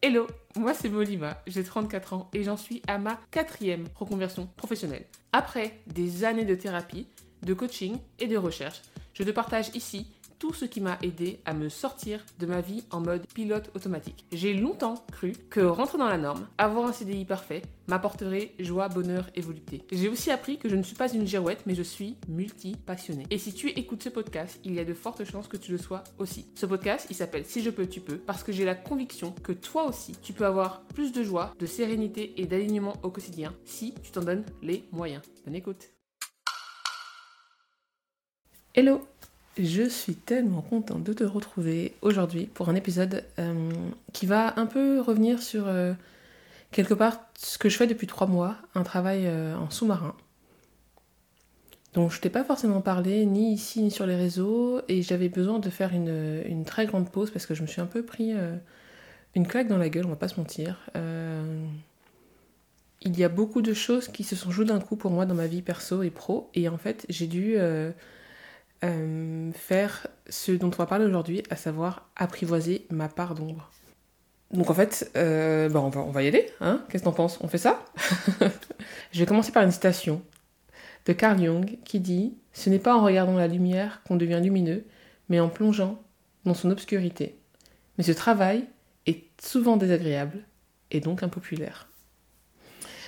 Hello, moi c'est Molima, j'ai 34 ans et j'en suis à ma quatrième reconversion professionnelle. Après des années de thérapie, de coaching et de recherche, je te partage ici tout ce qui m'a aidé à me sortir de ma vie en mode pilote automatique. J'ai longtemps cru que rentrer dans la norme, avoir un CDI parfait, m'apporterait joie, bonheur et volupté. J'ai aussi appris que je ne suis pas une girouette, mais je suis multi-passionnée. Et si tu écoutes ce podcast, il y a de fortes chances que tu le sois aussi. Ce podcast, il s'appelle Si je peux, tu peux, parce que j'ai la conviction que toi aussi, tu peux avoir plus de joie, de sérénité et d'alignement au quotidien si tu t'en donnes les moyens. Bonne écoute. Hello je suis tellement contente de te retrouver aujourd'hui pour un épisode euh, qui va un peu revenir sur euh, quelque part ce que je fais depuis trois mois, un travail euh, en sous-marin. Donc je t'ai pas forcément parlé ni ici ni sur les réseaux et j'avais besoin de faire une, une, très grande pause parce que je me suis un peu pris une claque dans la gueule, on va pas se mentir. il y a beaucoup de choses qui se sont jouées d'un coup pour moi dans ma vie perso et pro et en fait j'ai dû euh, faire ce dont on va parler aujourd'hui, à savoir apprivoiser ma part d'ombre. Donc en fait, euh, bah, on, va, y aller, hein Qu'est-ce que t'en penses? On fait ça? Je vais commencer par une citation de Carl Jung qui dit Ce n'est pas en regardant la lumière qu'on devient lumineux, mais en plongeant dans son obscurité. Mais ce travail est souvent désagréable et donc impopulaire.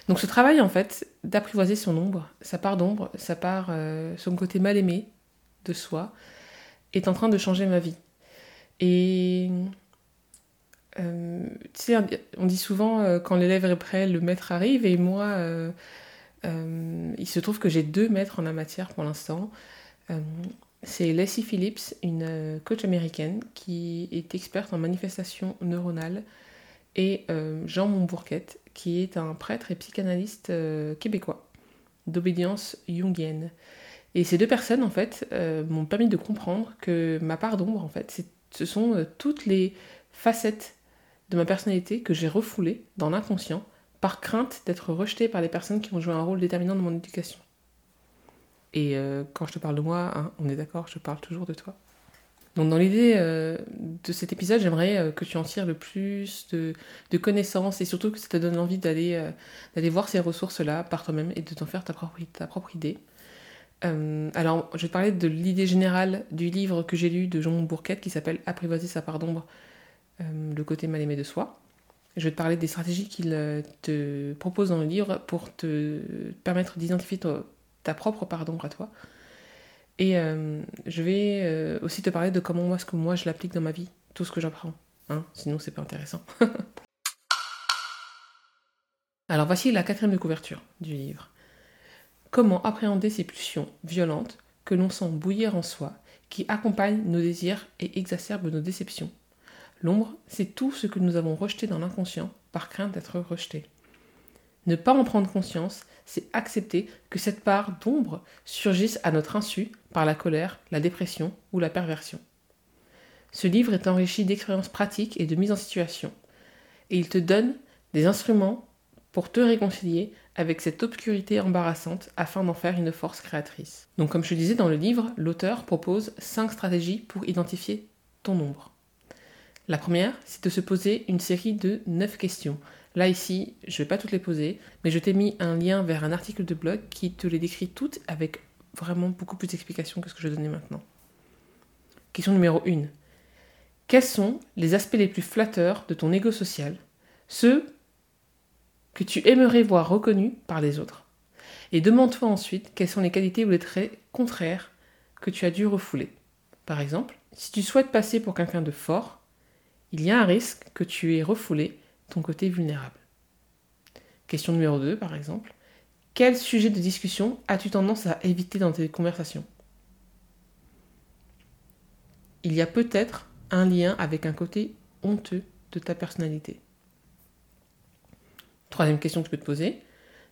Donc ce travail en fait d'apprivoiser son ombre, sa part d'ombre, sa part, euh, son côté mal aimé, de soi est en train de changer ma vie. Et euh, on dit souvent euh, quand l'élève est prêt, le maître arrive. Et moi, euh, il se trouve que j'ai deux maîtres en la matière pour l'instant. c'est Leslie Phillips, une coach américaine qui est experte en manifestation neuronale, et Jean Montbourquette, qui est un prêtre et psychanalyste québécois d'obédience jungienne. Et ces deux personnes, en fait, euh, m'ont permis de comprendre que ma part d'ombre, en fait, ce sont euh, toutes les facettes de ma personnalité que j'ai refoulées dans l'inconscient par crainte d'être rejetée par les personnes qui ont joué un rôle déterminant dans mon éducation. Et euh, quand je te parle de moi, hein, on est d'accord, je parle toujours de toi. Donc dans l'idée de cet épisode, j'aimerais que tu en tires le plus de, connaissances et surtout que ça te donne envie d'aller voir ces ressources-là par toi-même et de t'en faire ta propre idée. Euh, alors, je vais te parler de l'idée générale du livre que j'ai lu de Jean Bourquette qui s'appelle Apprivoiser sa part d'ombre, euh, le côté mal aimé de soi. Je vais te parler des stratégies qu'il euh, te propose dans le livre pour te permettre d'identifier ta propre part d'ombre à toi. Et je vais aussi te parler de comment moi, ce que moi je l'applique dans ma vie, tout ce que j'apprends. Hein Sinon, c'est pas intéressant. Alors, voici la quatrième de couverture du livre. Comment appréhender ces pulsions violentes que l'on sent bouillir en soi, qui accompagnent nos désirs et exacerbent nos déceptions? L'ombre, c'est tout ce que nous avons rejeté dans l'inconscient par crainte d'être rejeté. Ne pas en prendre conscience, c'est accepter que cette part d'ombre surgisse à notre insu par la colère, la dépression ou la perversion. Ce livre est enrichi d'expériences pratiques et de mise en situation, et il te donne des instruments pour te réconcilier avec cette obscurité embarrassante afin d'en faire une force créatrice. Donc comme je disais dans le livre, l'auteur propose 5 stratégies pour identifier ton ombre. La première, c'est de se poser une série de 9 questions. Là ici, je ne vais pas toutes les poser, mais je t'ai mis un lien vers un article de blog qui te les décrit toutes avec vraiment beaucoup plus d'explications que ce que je donner maintenant. Question numéro 1. Quels sont les aspects les plus flatteurs de ton ego social? Ceux que tu aimerais voir reconnu par les autres. Et demande-toi ensuite quelles sont les qualités ou les traits contraires que tu as dû refouler. Par exemple, si tu souhaites passer pour quelqu'un de fort, il y a un risque que tu aies refoulé ton côté vulnérable. Question numéro 2, par exemple. Quel sujet de discussion as-tu tendance à éviter dans tes conversations? Il y a peut-être un lien avec un côté honteux de ta personnalité. Troisième question que tu peux te poser.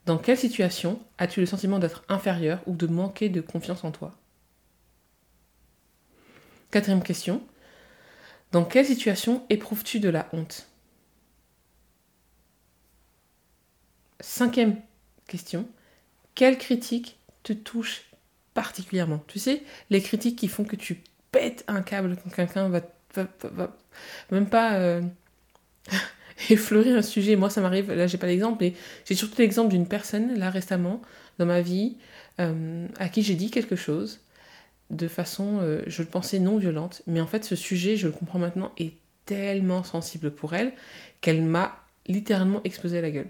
Dans quelle situation as-tu le sentiment d'être inférieur ou de manquer de confiance en toi? Quatrième question. Dans quelle situation éprouves-tu de la honte? Cinquième question. Quelle critique te touche particulièrement? Tu sais, les critiques qui font que tu pètes un câble quand quelqu'un va, va, même pas... Euh, effleurer un sujet. Moi, ça m'arrive, là, j'ai pas l'exemple, mais j'ai surtout l'exemple d'une personne, là, récemment, dans ma vie, euh, à qui j'ai dit quelque chose de façon, euh, je le pensais non violente, mais en fait, ce sujet, je le comprends maintenant, est tellement sensible pour elle qu'elle m'a littéralement explosé la gueule.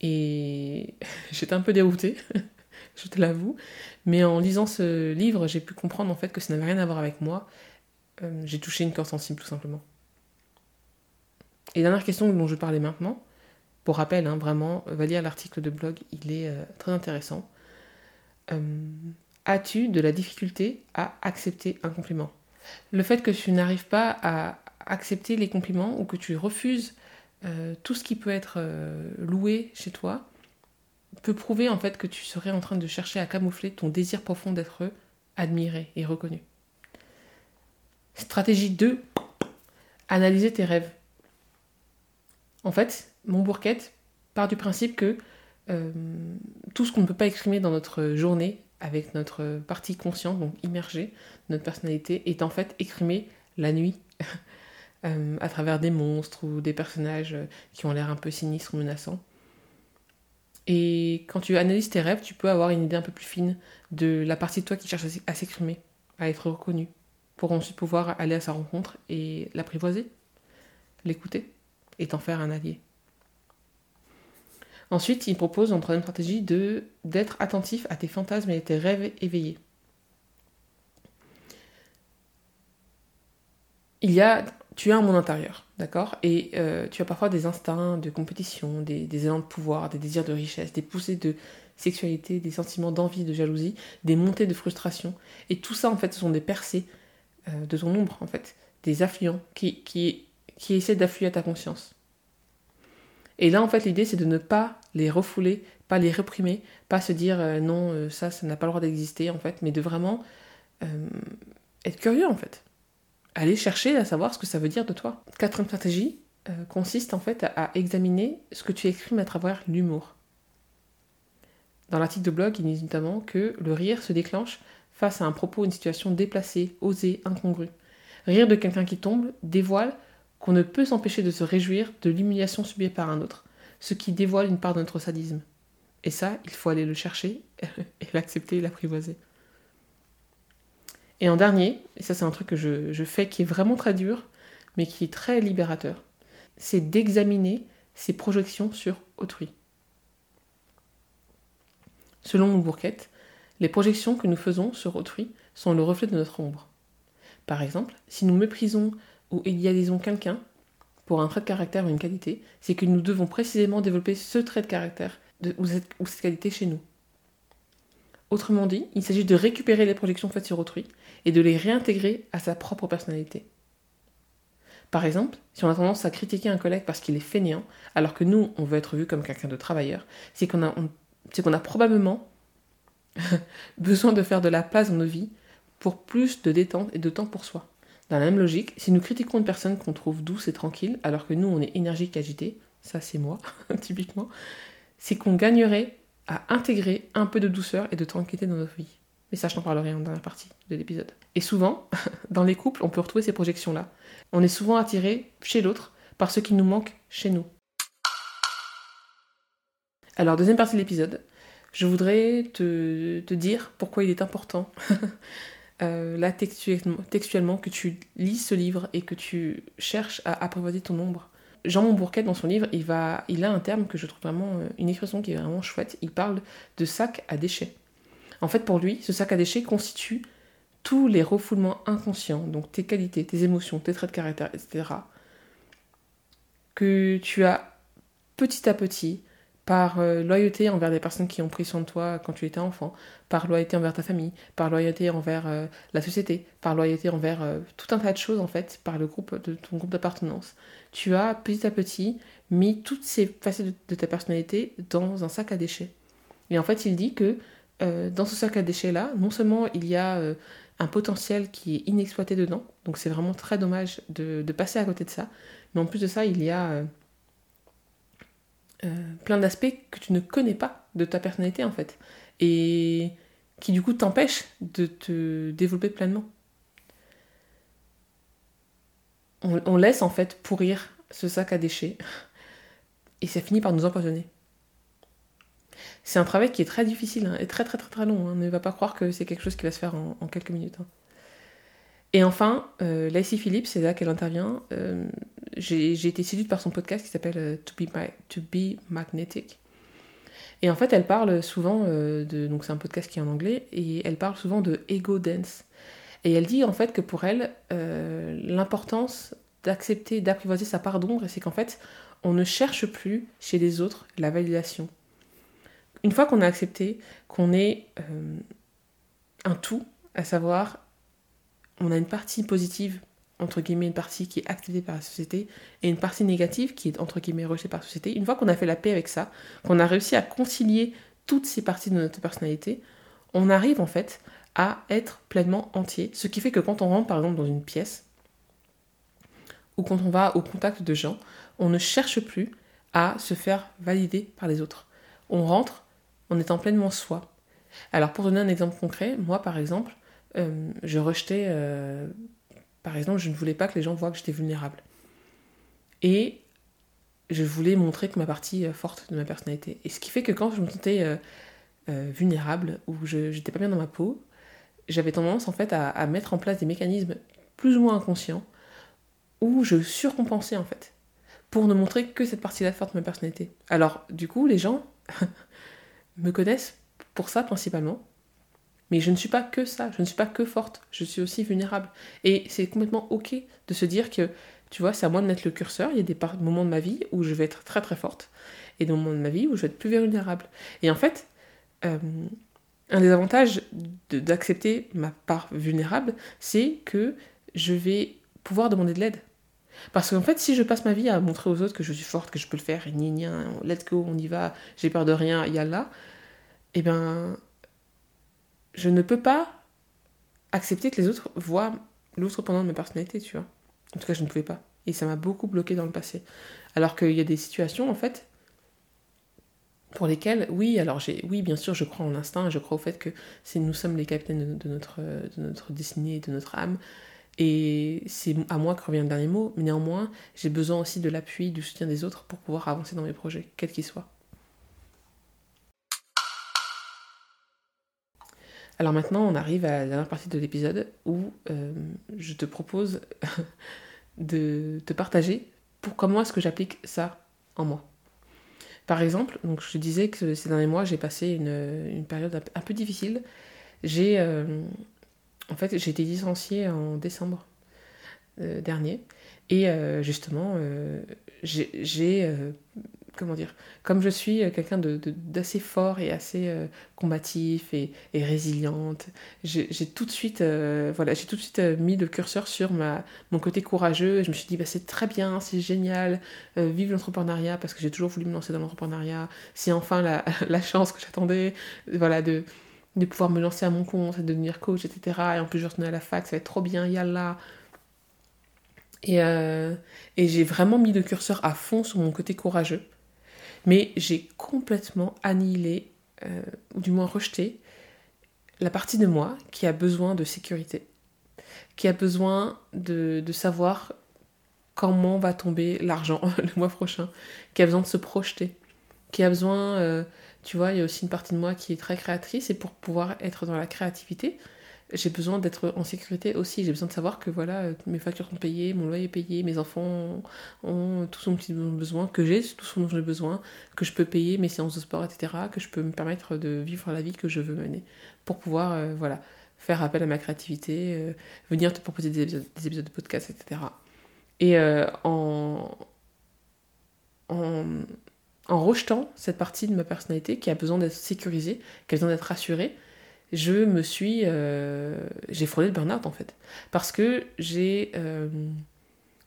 Et j'étais un peu déroutée, je te l'avoue, mais en lisant ce livre, j'ai pu comprendre en fait que ça n'avait rien à voir avec moi. Euh, j'ai touché une corde sensible tout simplement. Et dernière question dont je parlais maintenant, pour rappel, hein, vraiment, va lire l'article de blog, il est euh, très intéressant. Euh, as-tu de la difficulté à accepter un compliment? Le fait que tu n'arrives pas à accepter les compliments ou que tu refuses tout ce qui peut être loué chez toi peut prouver en fait que tu serais en train de chercher à camoufler ton désir profond d'être admiré et reconnu? Stratégie 2, analyser tes rêves. En fait, mon bourquette part du principe que euh, tout ce qu'on ne peut pas exprimer dans notre journée avec notre partie consciente, donc immergée, notre personnalité, est en fait exprimé la nuit, euh, à travers des monstres ou des personnages qui ont l'air un peu sinistres ou menaçants. Et quand tu analyses tes rêves, tu peux avoir une idée un peu plus fine de la partie de toi qui cherche à s'exprimer, à être reconnue, pour ensuite pouvoir aller à sa rencontre et l'apprivoiser, l'écouter et t'en faire un allié. Ensuite, il propose en troisième stratégie de d'être attentif à tes fantasmes et à tes rêves éveillés. Il y a, tu as un monde intérieur, d'accord? Et euh, tu as parfois des instincts de compétition, des, élans de pouvoir, des désirs de richesse, des poussées de sexualité, des sentiments d'envie, de jalousie, des montées de frustration. Et tout ça, en fait, ce sont des percées euh, de ton ombre, en fait, des affluents qui, qui, qui essaient d'affluer à ta conscience. Et là, en fait, l'idée, c'est de ne pas les refouler, pas les réprimer, pas se dire euh, non, euh, ça, ça n'a pas le droit d'exister, en fait, mais de vraiment être curieux, en fait. Aller chercher à savoir ce que ça veut dire de toi. Quatrième stratégie consiste, en fait, à, à examiner ce que tu exprimes à travers l'humour. Dans l'article de blog, il dit notamment que le rire se déclenche face à un propos, une situation déplacée, osée, incongrue. Rire de quelqu'un qui tombe dévoile qu'on ne peut s'empêcher de se réjouir de l'humiliation subie par un autre, ce qui dévoile une part de notre sadisme. Et ça, il faut aller le chercher et l'accepter et l'apprivoiser. Et en dernier, et ça c'est un truc que je, fais qui est vraiment très dur, mais qui est très libérateur, c'est d'examiner ses projections sur autrui. Selon bourquette, les projections que nous faisons sur autrui sont le reflet de notre ombre. Par exemple, si nous méprisons ou idéalisons quelqu'un pour un trait de caractère ou une qualité, c'est que nous devons précisément développer ce trait de caractère ou, cette, qualité chez nous. Autrement dit, il s'agit de récupérer les projections faites sur autrui et de les réintégrer à sa propre personnalité. Par exemple, si on a tendance à critiquer un collègue parce qu'il est fainéant, alors que nous, on veut être vu comme quelqu'un de travailleur, c'est a, qu'on a probablement besoin de faire de la place dans nos vies pour plus de détente et de temps pour soi. Dans la même logique, si nous critiquons une personne qu'on trouve douce et tranquille, alors que nous on est énergique et agité, ça c'est moi, typiquement, c'est qu'on gagnerait à intégrer un peu de douceur et de tranquillité dans notre vie. Mais ça, je t'en parlerai en dernière partie de l'épisode. Et souvent, dans les couples, on peut retrouver ces projections-là. On est souvent attiré chez l'autre par ce qui nous manque chez nous. Alors, deuxième partie de l'épisode, je voudrais te, dire pourquoi il est important, euh, là textuellement, que tu lis ce livre et que tu cherches à apprivoiser ton ombre. Jean Montbourquet, dans son livre, il, va, il a un terme que je trouve vraiment, euh, une expression qui est vraiment chouette. Il parle de sac à déchets. En fait, pour lui, ce sac à déchets constitue tous les refoulements inconscients, donc tes qualités, tes émotions, tes traits de caractère, etc., que tu as petit à petit par euh, loyauté envers les personnes qui ont pris soin de toi quand tu étais enfant, par loyauté envers ta famille, par loyauté envers euh, la société, par loyauté envers euh, tout un tas de choses en fait, par le groupe de ton groupe d'appartenance. Tu as petit à petit mis toutes ces facettes de, ta personnalité dans un sac à déchets. Et en fait, il dit que dans ce sac à déchets là, non seulement il y a un potentiel qui est inexploité dedans, donc c'est vraiment très dommage de, passer à côté de ça, mais en plus de ça, il y a euh, plein d'aspects que tu ne connais pas de ta personnalité en fait. Et qui du coup t'empêchent de te développer pleinement. On, laisse en fait pourrir ce sac à déchets et ça finit par nous empoisonner. C'est un travail qui est très difficile hein, et très très très très long. Hein. Ne va pas croire que c'est quelque chose qui va se faire en, quelques minutes. Hein. Et enfin, euh, Lacey Phillips, c'est là qu'elle intervient. Euh, j'ai été séduite par son podcast qui s'appelle euh, to, be Magnetic. Et en fait, elle parle souvent euh, de. Donc, c'est un podcast qui est en anglais, et elle parle souvent de ego dance. Et elle dit en fait que pour elle, l'importance d'accepter, d'apprivoiser sa part d'ombre, c'est qu'en fait, on ne cherche plus chez les autres la validation. Une fois qu'on a accepté qu'on est un tout, à savoir on a une partie positive, entre guillemets, une partie qui est activée par la société, et une partie négative qui est, entre guillemets, rejetée par la société. Une fois qu'on a fait la paix avec ça, qu'on a réussi à concilier toutes ces parties de notre personnalité, on arrive en fait à être pleinement entier. Ce qui fait que quand on rentre par exemple dans une pièce, ou quand on va au contact de gens, on ne cherche plus à se faire valider par les autres. On rentre en étant pleinement soi. Alors pour donner un exemple concret, moi par exemple, euh, je rejetais, euh, par exemple, je ne voulais pas que les gens voient que j'étais vulnérable. Et je voulais montrer que ma partie euh, forte de ma personnalité. Et ce qui fait que quand je me sentais vulnérable ou je n'étais pas bien dans ma peau, j'avais tendance en fait à, mettre en place des mécanismes plus ou moins inconscients où je surcompensais en fait pour ne montrer que cette partie-là forte de ma personnalité. Alors du coup, les gens me connaissent pour ça principalement mais je ne suis pas que ça, je ne suis pas que forte, je suis aussi vulnérable. Et c'est complètement ok de se dire que, tu vois, c'est à moi de mettre le curseur. Il y a des moments de ma vie où je vais être très très forte et des moments de ma vie où je vais être plus vulnérable. Et en fait, euh, un des avantages d'accepter ma part vulnérable, c'est que je vais pouvoir demander de l'aide. Parce qu'en fait, si je passe ma vie à montrer aux autres que je suis forte, que je peux le faire, et ni let's go, on y va, j'ai peur de rien, y a là, eh ben, je ne peux pas accepter que les autres voient l'autre pendant ma personnalité, tu vois. En tout cas, je ne pouvais pas. Et ça m'a beaucoup bloqué dans le passé. Alors qu'il y a des situations, en fait, pour lesquelles, oui, alors j'ai, oui, bien sûr, je crois en l'instinct, je crois au fait que c'est, nous sommes les capitaines de, notre, de destinée et de notre âme. Et c'est à moi que revient le dernier mot, néanmoins, j'ai besoin aussi de l'appui, du soutien des autres pour pouvoir avancer dans mes projets, quels qu'ils soient. Alors maintenant, on arrive à la dernière partie de l'épisode où euh, je te propose de te partager pour comment est-ce que j'applique ça en moi. Par exemple, donc je te disais que ces derniers mois, j'ai passé une, période un peu difficile. J'ai euh, en fait, j'ai été licenciée en décembre euh, dernier et justement, j'ai comment dire, comme je suis euh, quelqu'un d'assez fort et assez euh, combatif et, résiliente, j'ai tout de suite, euh, voilà, j'ai tout de suite mis le curseur sur ma, mon côté courageux. Et je me suis dit, bah, c'est très bien, c'est génial, vive l'entrepreneuriat parce que j'ai toujours voulu me lancer dans l'entrepreneuriat. C'est enfin la, chance que j'attendais, voilà, de, de pouvoir me lancer à mon compte, de devenir coach, etc. Et en plus, je retourne à la fac, ça va être trop bien, yallah. Et, et j'ai vraiment mis le curseur à fond sur mon côté courageux. Mais j'ai complètement annihilé, euh, ou du moins rejeté, la partie de moi qui a besoin de sécurité, qui a besoin de, savoir comment va tomber l'argent le mois prochain, qui a besoin de se projeter, qui a besoin, euh, tu vois, il y a aussi une partie de moi qui est très créatrice et pour pouvoir être dans la créativité, j'ai besoin d'être en sécurité aussi. J'ai besoin de savoir que voilà, mes factures sont payées, mon loyer est payé, mes enfants ont, tout son petit besoin, que j'ai tout ce dont j'ai besoin, que je peux payer mes séances de sport, etc., que je peux me permettre de vivre la vie que je veux mener pour pouvoir euh, voilà, faire appel à ma créativité, euh, venir te proposer des épisodes, de podcast, etc. Et euh, en, en, en rejetant cette partie de ma personnalité qui a besoin d'être sécurisée, qui a besoin d'être rassurée, je me suis. Euh, j'ai frôlé le burn-out en fait. Parce que j'ai. Euh,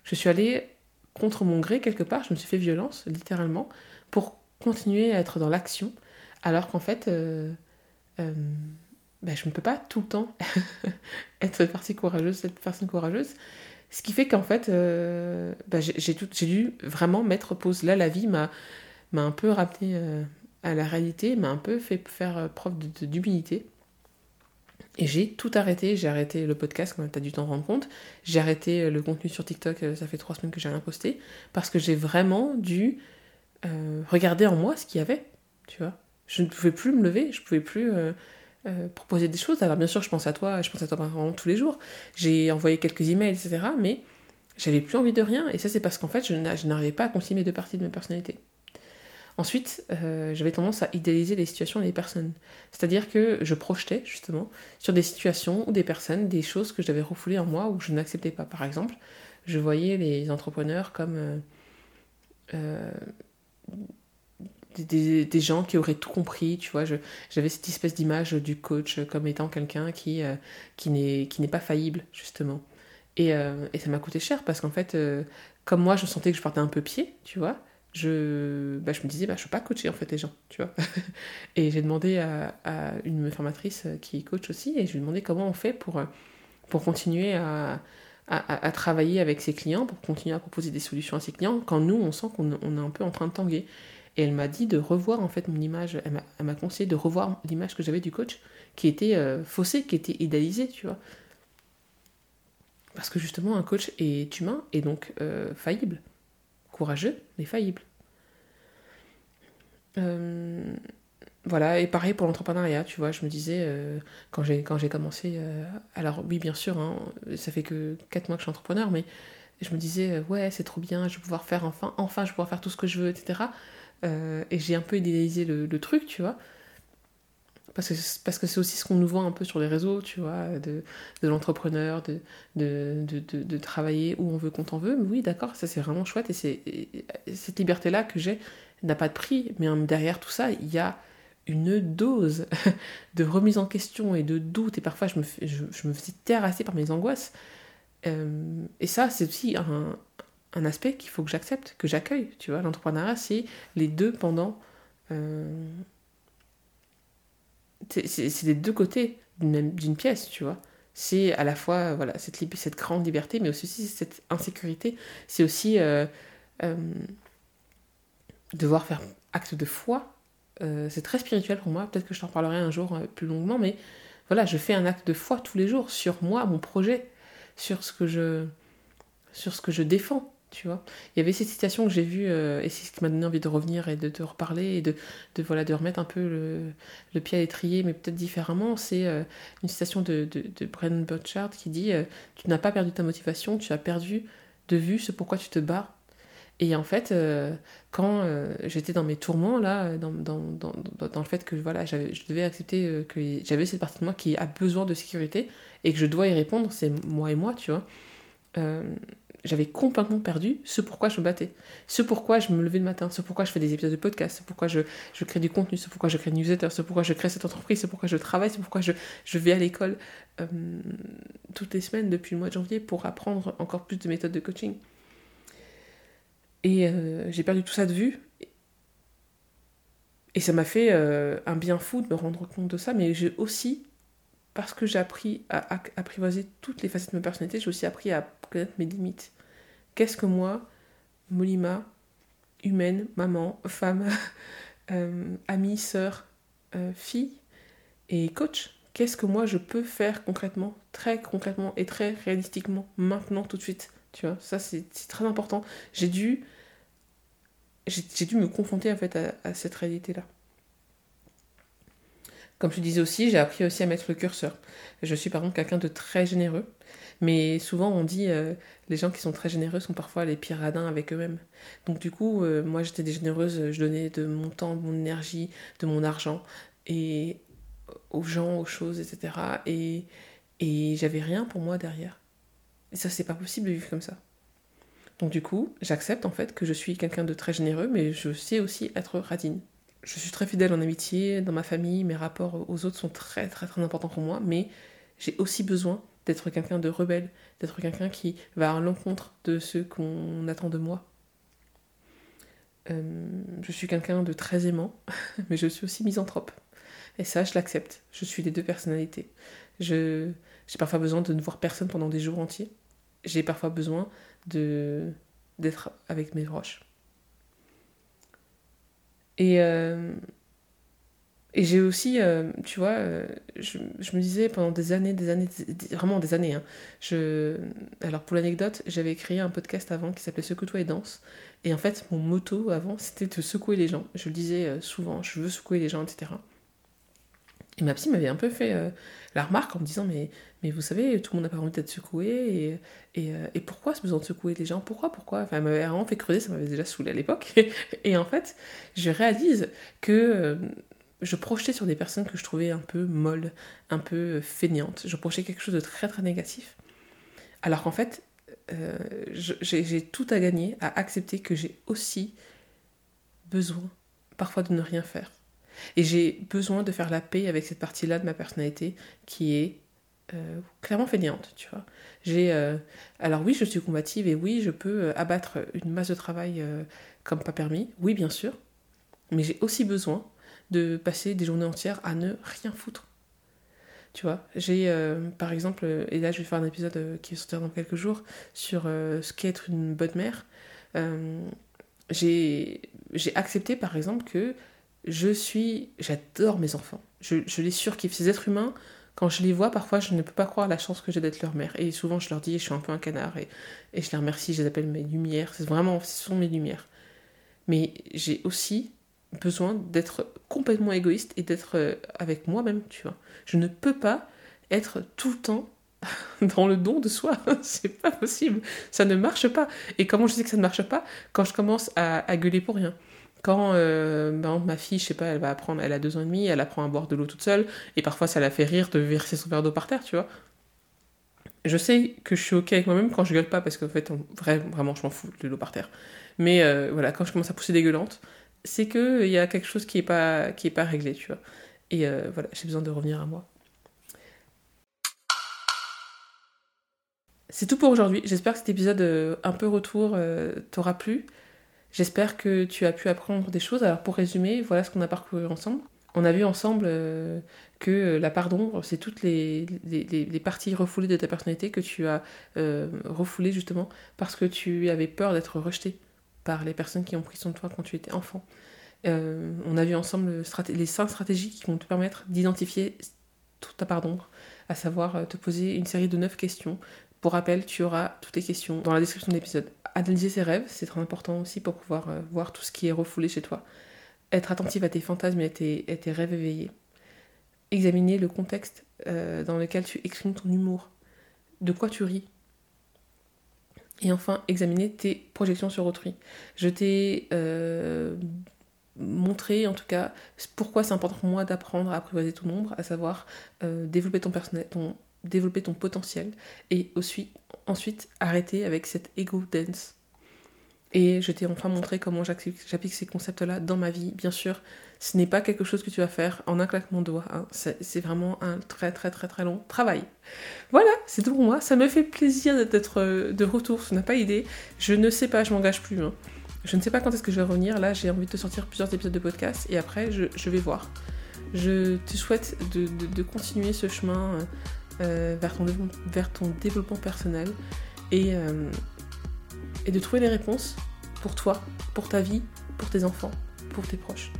je suis allée contre mon gré quelque part, je me suis fait violence, littéralement, pour continuer à être dans l'action, alors qu'en fait. Euh, ben, je ne peux pas tout le temps être cette partie courageuse, cette personne courageuse. Ce qui fait qu'en fait, ben, j'ai dû vraiment mettre pause. Là, la vie m'a un peu ramené à la réalité, m'a un peu fait faire preuve d'humilité Et j'ai tout arrêté. J'ai arrêté le podcast, comme tu as dû t'en rendre compte. J'ai arrêté le contenu sur TikTok, ça fait trois semaines que j'ai rien posté. Parce que j'ai vraiment dû regarder en moi ce qu'il y avait, tu vois. Je ne pouvais plus me lever, je pouvais plus proposer des choses. Alors bien sûr, je pense à toi, je pense à toi vraiment tous les jours. J'ai envoyé quelques emails, etc. Mais j'avais plus envie de rien. Et ça, c'est parce qu'en fait, je n'arrivais pas à concilier deux parties de ma personnalité. Ensuite, euh, j'avais tendance à idéaliser les situations et les personnes. C'est-à-dire que je projetais justement sur des situations ou des personnes des choses que j'avais refoulées en moi ou que je n'acceptais pas. Par exemple, je voyais les entrepreneurs comme euh, euh, des, gens qui auraient tout compris, tu vois. J'avais cette espèce d'image du coach comme étant quelqu'un qui, qui n'est pas faillible, justement. Et, et ça m'a coûté cher parce qu'en fait, comme moi, je sentais que je partais un peu pied, tu vois je, bah, je me disais, bah, je ne peux pas coacher en fait les gens, tu vois. et j'ai demandé à, une formatrice qui coach aussi, et je lui ai demandé comment on fait pour, pour continuer à, à, travailler avec ses clients, pour continuer à proposer des solutions à ses clients, quand nous, on sent qu'on est un peu en train de tanguer. Et elle m'a dit de revoir en fait mon image, elle m'a conseillé de revoir l'image que j'avais du coach, qui était euh, faussée, qui était idéalisée, tu vois. Parce que justement, un coach est humain et donc euh, faillible courageux, mais faillible. Euh, voilà, et pareil pour l'entrepreneuriat, tu vois, je me disais, euh, quand j'ai commencé, euh, alors oui, bien sûr, hein, ça fait que 4 mois que je suis entrepreneur, mais je me disais, ouais, c'est trop bien, je vais pouvoir faire enfin, enfin, je vais pouvoir faire tout ce que je veux, etc. et j'ai un peu idéalisé le, truc, tu vois parce que parce que c'est aussi ce qu'on nous voit un peu sur les réseaux, tu vois, de, de l'entrepreneur, de de, de, de, travailler où on veut, quand on veut. Mais oui, d'accord, ça c'est vraiment chouette et c'est cette liberté-là que j'ai n'a pas de prix, mais derrière tout ça, il y a une dose de remise en question et de doute, et parfois je me, je, me faisais terrasser par mes angoisses. Euh, et ça, c'est aussi un, un aspect qu'il faut que j'accepte, que j'accueille, tu vois. L'entrepreneuriat, c'est les deux pendant... Euh, c'est les deux côtés d'une pièce, tu vois. C'est à la fois voilà, cette, cette grande liberté, mais aussi cette insécurité. C'est aussi euh, euh, devoir faire acte de foi. Euh, c'est très spirituel pour moi. Peut-être que je t'en parlerai un jour plus longuement, mais voilà, je fais un acte de foi tous les jours sur moi, mon projet, sur ce que je, sur ce que je défends tu vois. Il y avait cette citation que j'ai vue, euh, et c'est ce qui m'a donné envie de revenir et de te reparler, et de, de, voilà, remettre un peu le, pied à l'étrier, mais peut-être différemment. C'est euh, une citation de, de, de Burchard qui dit euh, Tu n'as pas perdu ta motivation, tu as perdu de vue ce pourquoi tu te bats. Et en fait, quand j'étais dans mes tourments, là, dans, dans, le fait que voilà, je devais accepter que j'avais cette partie de moi qui a besoin de sécurité, et que je dois y répondre, c'est moi et moi, tu vois j'avais complètement perdu ce pourquoi je me battais, ce pourquoi je me levais le matin, ce pourquoi je fais des épisodes de podcast, ce pourquoi je, crée du contenu, ce pourquoi je crée une newsletter, ce pourquoi je crée cette entreprise, ce pourquoi je travaille, ce pourquoi je, vais à l'école euh, toutes les semaines depuis le mois de janvier pour apprendre encore plus de méthodes de coaching. Et euh, j'ai perdu tout ça de vue. Et ça m'a fait euh, un bien fou de me rendre compte de ça, mais j'ai aussi parce que j'ai appris à, apprivoiser toutes les facettes de ma personnalité, j'ai aussi appris à connaître mes limites. Qu'est-ce que moi, Molima, humaine, maman, femme, euh, amie, sœur, fille et coach, qu'est-ce que moi je peux faire concrètement, très concrètement et très réalistiquement, maintenant, tout de suite? Tu vois, ça c'est très important. J'ai dû, j'ai dû me confronter en fait à cette réalité-là. Comme je disais aussi, j'ai appris aussi à mettre le curseur. Je suis par contre quelqu'un de très généreux, mais souvent on dit euh, les gens qui sont très généreux sont parfois les pires radins avec eux-mêmes. Donc du coup, euh, moi j'étais des généreuses, je donnais de mon temps, de mon énergie, de mon argent et aux gens, aux choses, etc. Et, et j'avais rien pour moi derrière. Et ça, c'est pas possible de vivre comme ça. Donc du coup, j'accepte en fait que je suis quelqu'un de très généreux, mais je sais aussi être radine je suis très fidèle en amitié, dans ma famille, mes rapports aux autres sont très très très importants pour moi, mais j'ai aussi besoin d'être quelqu'un de rebelle, d'être quelqu'un qui va à l'encontre de ce qu'on attend de moi. Euh, je suis quelqu'un de très aimant, mais je suis aussi misanthrope. Et ça, je l'accepte. Je suis les deux personnalités. J'ai parfois besoin de ne voir personne pendant des jours entiers. J'ai parfois besoin de, d'être avec mes proches. Et, euh, Et j'ai aussi, euh, tu vois, euh, je, me disais pendant des années, des années, vraiment des années. Hein, je... Alors pour l'anecdote, j'avais créé un podcast avant qui s'appelait Secoue-toi et danse. Et en fait, mon motto avant, c'était de secouer les gens. Je le disais souvent, je veux secouer les gens, etc. Et ma psy m'avait un peu fait la remarque en me disant mais, vous savez, tout le monde n'a pas envie d'être secoué. Et, et, et, pourquoi ce besoin de secouer les gens? Pourquoi Pourquoi? Enfin, elle m'avait vraiment fait creuser, ça m'avait déjà saoulé à l'époque. et en fait, je réalise que je projetais sur des personnes que je trouvais un peu molles, un peu feignantes. Je projetais quelque chose de très très négatif. Alors qu'en fait, euh, j'ai tout à gagner à accepter que j'ai aussi besoin parfois de ne rien faire. Et j'ai besoin de faire la paix avec cette partie-là de ma personnalité qui est euh, clairement feignante, tu vois. J'ai, euh, alors oui, je suis combative et oui, je peux abattre une masse de travail comme pas permis, oui, bien sûr, mais j'ai aussi besoin de passer des journées entières à ne rien foutre. Tu vois, j'ai euh, par exemple, et là je vais faire un épisode euh, qui va sortir dans quelques jours sur euh, ce qu'est être une bonne mère. j'ai accepté par exemple que je suis. J'adore mes enfants. Je, je les surkiffe. Ces êtres humains, quand je les vois, parfois je ne peux pas croire la chance que j'ai d'être leur mère. Et souvent je leur dis, je suis un peu un canard et, je les remercie, je les appelle mes lumières. C'est vraiment, ce sont mes lumières. Mais j'ai aussi besoin d'être complètement égoïste et d'être euh, avec moi-même, tu vois. Je ne peux pas être tout le temps dans le don de soi. c'est pas possible. Ça ne marche pas. Et comment je sais que ça ne marche pas? Quand je commence à, gueuler pour rien. Quand euh, ma fille, je sais pas, elle va apprendre, elle a deux ans et demi, elle apprend à boire de l'eau toute seule, et parfois ça la fait rire de verser son verre d'eau par terre, tu vois. Je sais que je suis ok avec moi-même quand je gueule pas, parce qu'en fait, vraiment, je m'en fous de l'eau par terre. Mais euh, voilà, quand je commence à pousser des gueulantes, c'est qu'il y a quelque chose qui n'est pas, qui est pas réglé, tu vois. Et euh, voilà, j'ai besoin de revenir à moi. C'est tout pour aujourd'hui. J'espère que cet épisode un peu retour t'aura plu. J'espère que tu as pu apprendre des choses. Alors pour résumer, voilà ce qu'on a parcouru ensemble. On a vu ensemble que la part d'ombre, c'est toutes les, parties refoulées de ta personnalité que tu as refoulées justement parce que tu avais peur d'être rejeté par les personnes qui ont pris soin de toi quand tu étais enfant. Euh, on a vu ensemble les cinq stratégies qui vont te permettre d'identifier toute ta part d'ombre, à savoir euh, te poser une série de neuf questions. Pour rappel, tu auras toutes les questions dans la description de l'épisode. Analyser ses rêves, c'est très important aussi pour pouvoir euh, voir tout ce qui est refoulé chez toi. Être attentif à tes fantasmes et à tes, rêves éveillés. Examiner le contexte dans lequel tu exprimes ton humour. De quoi tu ris et enfin, examiner tes projections sur autrui. Je t'ai euh, montré, en tout cas, pourquoi c'est important pour moi d'apprendre à apprivoiser ton ombre, à savoir euh, développer ton, personnel, ton, développer ton potentiel, et aussi, ensuite arrêter avec cette ego dance et je t'ai enfin montré comment j'applique ces concepts-là dans ma vie. Bien sûr, ce n'est pas quelque chose que tu vas faire en un claquement de doigts. Hein. C'est vraiment un très très très très long travail. Voilà, c'est tout pour moi. Ça me fait plaisir d'être euh, de retour. Tu n'as pas idée. Je ne sais pas, je m'engage plus. Hein. Je ne sais pas quand est-ce que je vais revenir. Là, j'ai envie de te sortir plusieurs épisodes de podcast et après, je, vais voir. Je te souhaite de, continuer ce chemin euh, vers, ton, développement personnel et, euh, et de trouver les réponses pour toi, pour ta vie, pour tes enfants, pour tes proches.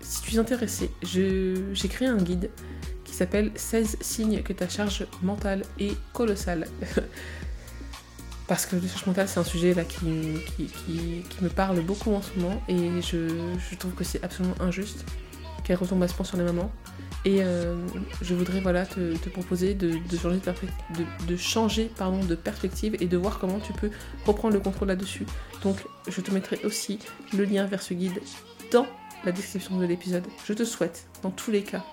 Si tu es intéressé, j'ai créé un guide qui s'appelle 16 signes que ta charge mentale est colossale. Parce que le charge mentale, c'est un sujet qui, me parle beaucoup en ce moment et je trouve que c'est absolument injuste qu'elle retombe à ce point sur les mamans. Et euh, je voudrais voilà, te, proposer de, changer, de, pardon, de perspective et de voir comment tu peux reprendre le contrôle là-dessus. Donc je te mettrai aussi le lien vers ce guide dans la description de l'épisode. Je te souhaite, dans tous les cas,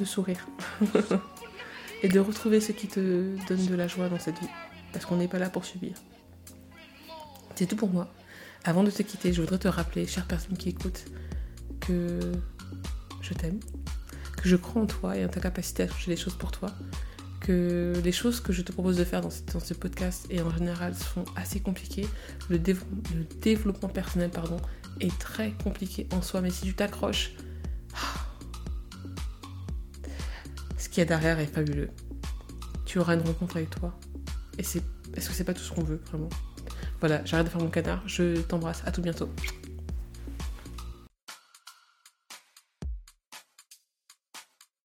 de sourire et de retrouver ce qui te donne de la joie dans cette vie. Parce qu'on n'est pas là pour subir. C'est tout pour moi. Avant de te quitter, je voudrais te rappeler, chère personne qui écoute, que je t'aime, que je crois en toi et en ta capacité à changer les choses pour toi, que les choses que je te propose de faire dans ce, podcast et en général sont assez compliquées. Le, développement personnel pardon, est très compliqué en soi, mais si tu t'accroches, ce qu'il y a derrière est fabuleux. Tu auras une rencontre avec toi. Et c'est, est-ce que c'est pas tout ce qu'on veut, vraiment Voilà, j'arrête de faire mon canard. Je t'embrasse. À tout bientôt.